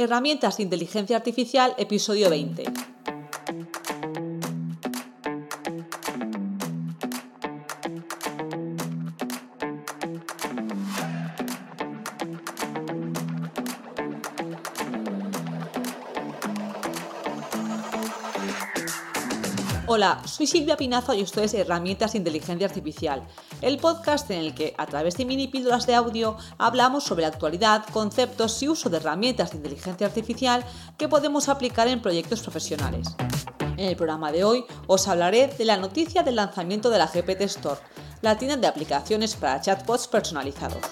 Herramientas de Inteligencia Artificial, episodio 20. Hola, soy Silvia Pinazo y esto es Herramientas de Inteligencia Artificial, el podcast en el que a través de mini píldoras de audio hablamos sobre la actualidad, conceptos y uso de herramientas de inteligencia artificial que podemos aplicar en proyectos profesionales. En el programa de hoy os hablaré de la noticia del lanzamiento de la GPT Store, la tienda de aplicaciones para chatbots personalizados.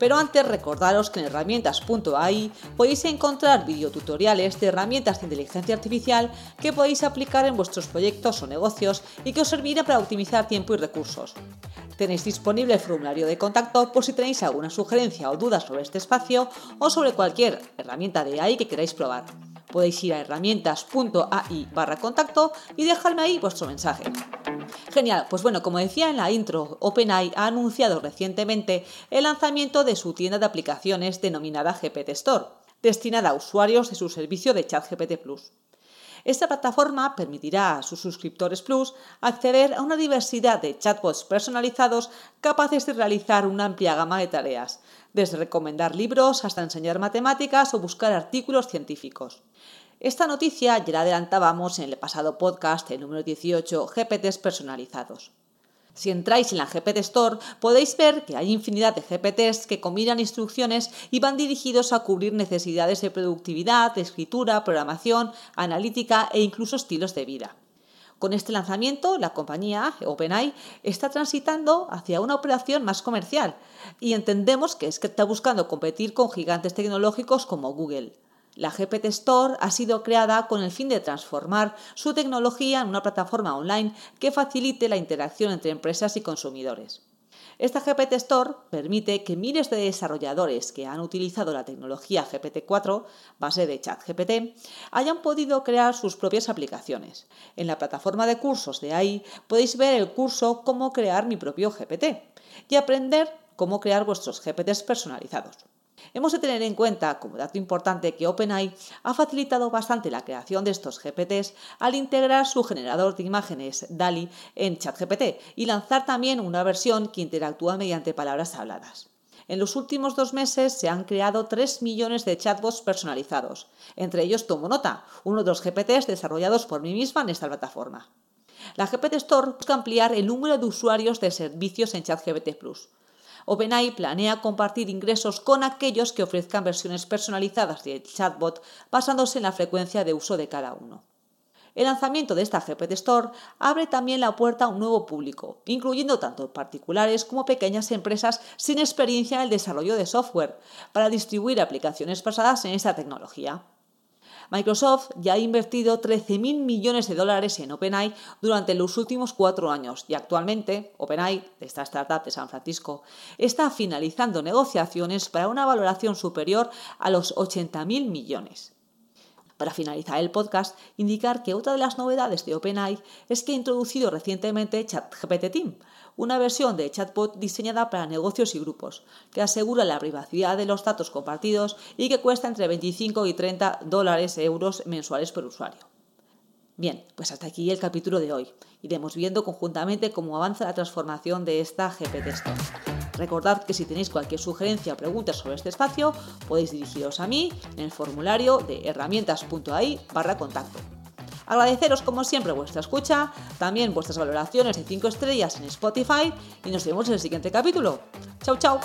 Pero antes recordaros que en herramientas.ai podéis encontrar videotutoriales de herramientas de inteligencia artificial que podéis aplicar en vuestros proyectos o negocios y que os servirá para optimizar tiempo y recursos. Tenéis disponible el formulario de contacto por si tenéis alguna sugerencia o duda sobre este espacio o sobre cualquier herramienta de AI que queráis probar. Podéis ir a herramientas.ai barra contacto y dejarme ahí vuestro mensaje. Genial, pues bueno, como decía en la intro, OpenAI ha anunciado recientemente el lanzamiento de su tienda de aplicaciones denominada GPT Store, destinada a usuarios de su servicio de ChatGPT Plus. Esta plataforma permitirá a sus suscriptores Plus acceder a una diversidad de chatbots personalizados capaces de realizar una amplia gama de tareas, desde recomendar libros hasta enseñar matemáticas o buscar artículos científicos. Esta noticia ya la adelantábamos en el pasado podcast, el número 18, GPTs personalizados. Si entráis en la GPT Store podéis ver que hay infinidad de GPTs que combinan instrucciones y van dirigidos a cubrir necesidades de productividad, de escritura, programación, analítica e incluso estilos de vida. Con este lanzamiento, la compañía OpenAI está transitando hacia una operación más comercial y entendemos que es que está buscando competir con gigantes tecnológicos como Google. La GPT Store ha sido creada con el fin de transformar su tecnología en una plataforma online que facilite la interacción entre empresas y consumidores. Esta GPT Store permite que miles de desarrolladores que han utilizado la tecnología GPT-4, base de ChatGPT, hayan podido crear sus propias aplicaciones. En la plataforma de cursos de AI podéis ver el curso Cómo crear mi propio GPT y aprender cómo crear vuestros GPTs personalizados. Hemos de tener en cuenta, como dato importante, que OpenAI ha facilitado bastante la creación de estos GPTs al integrar su generador de imágenes DALI en ChatGPT y lanzar también una versión que interactúa mediante palabras habladas. En los últimos dos meses se han creado 3 millones de chatbots personalizados. Entre ellos tomo nota, uno de los GPTs desarrollados por mí misma en esta plataforma. La GPT Store busca ampliar el número de usuarios de servicios en ChatGPT Plus. OpenAI planea compartir ingresos con aquellos que ofrezcan versiones personalizadas de chatbot basándose en la frecuencia de uso de cada uno. El lanzamiento de esta GPT Store abre también la puerta a un nuevo público, incluyendo tanto particulares como pequeñas empresas sin experiencia en el desarrollo de software, para distribuir aplicaciones basadas en esta tecnología. Microsoft ya ha invertido 13.000 millones de dólares en OpenAI durante los últimos cuatro años y actualmente OpenAI, esta startup de San Francisco, está finalizando negociaciones para una valoración superior a los 80.000 millones. Para finalizar el podcast, indicar que otra de las novedades de OpenAI es que ha introducido recientemente ChatGPT Team, una versión de chatbot diseñada para negocios y grupos, que asegura la privacidad de los datos compartidos y que cuesta entre 25 y 30 dólares euros mensuales por usuario. Bien, pues hasta aquí el capítulo de hoy. Iremos viendo conjuntamente cómo avanza la transformación de esta GPT Store. Recordad que si tenéis cualquier sugerencia o pregunta sobre este espacio, podéis dirigiros a mí en el formulario de herramientas.ai barra contacto. Agradeceros como siempre vuestra escucha, también vuestras valoraciones de 5 estrellas en Spotify y nos vemos en el siguiente capítulo. Chao, chao.